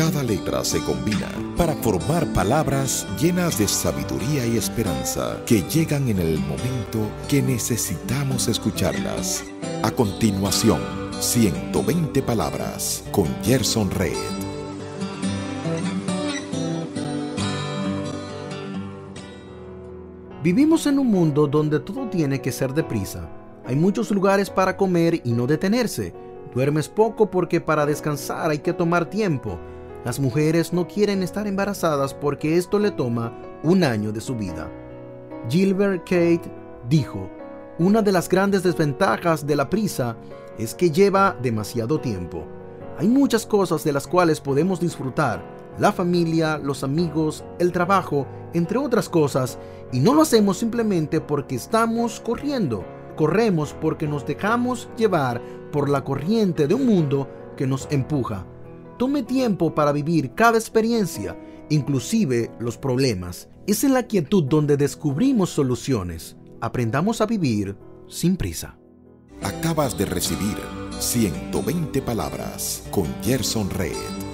Cada letra se combina para formar palabras llenas de sabiduría y esperanza que llegan en el momento que necesitamos escucharlas. A continuación, 120 palabras con Gerson Red. Vivimos en un mundo donde todo tiene que ser deprisa. Hay muchos lugares para comer y no detenerse. Duermes poco porque para descansar hay que tomar tiempo. Las mujeres no quieren estar embarazadas porque esto le toma un año de su vida. Gilbert Kate dijo, una de las grandes desventajas de la prisa es que lleva demasiado tiempo. Hay muchas cosas de las cuales podemos disfrutar, la familia, los amigos, el trabajo, entre otras cosas, y no lo hacemos simplemente porque estamos corriendo. Corremos porque nos dejamos llevar por la corriente de un mundo que nos empuja. Tome tiempo para vivir cada experiencia, inclusive los problemas. Es en la quietud donde descubrimos soluciones. Aprendamos a vivir sin prisa. Acabas de recibir 120 palabras con Gerson Red.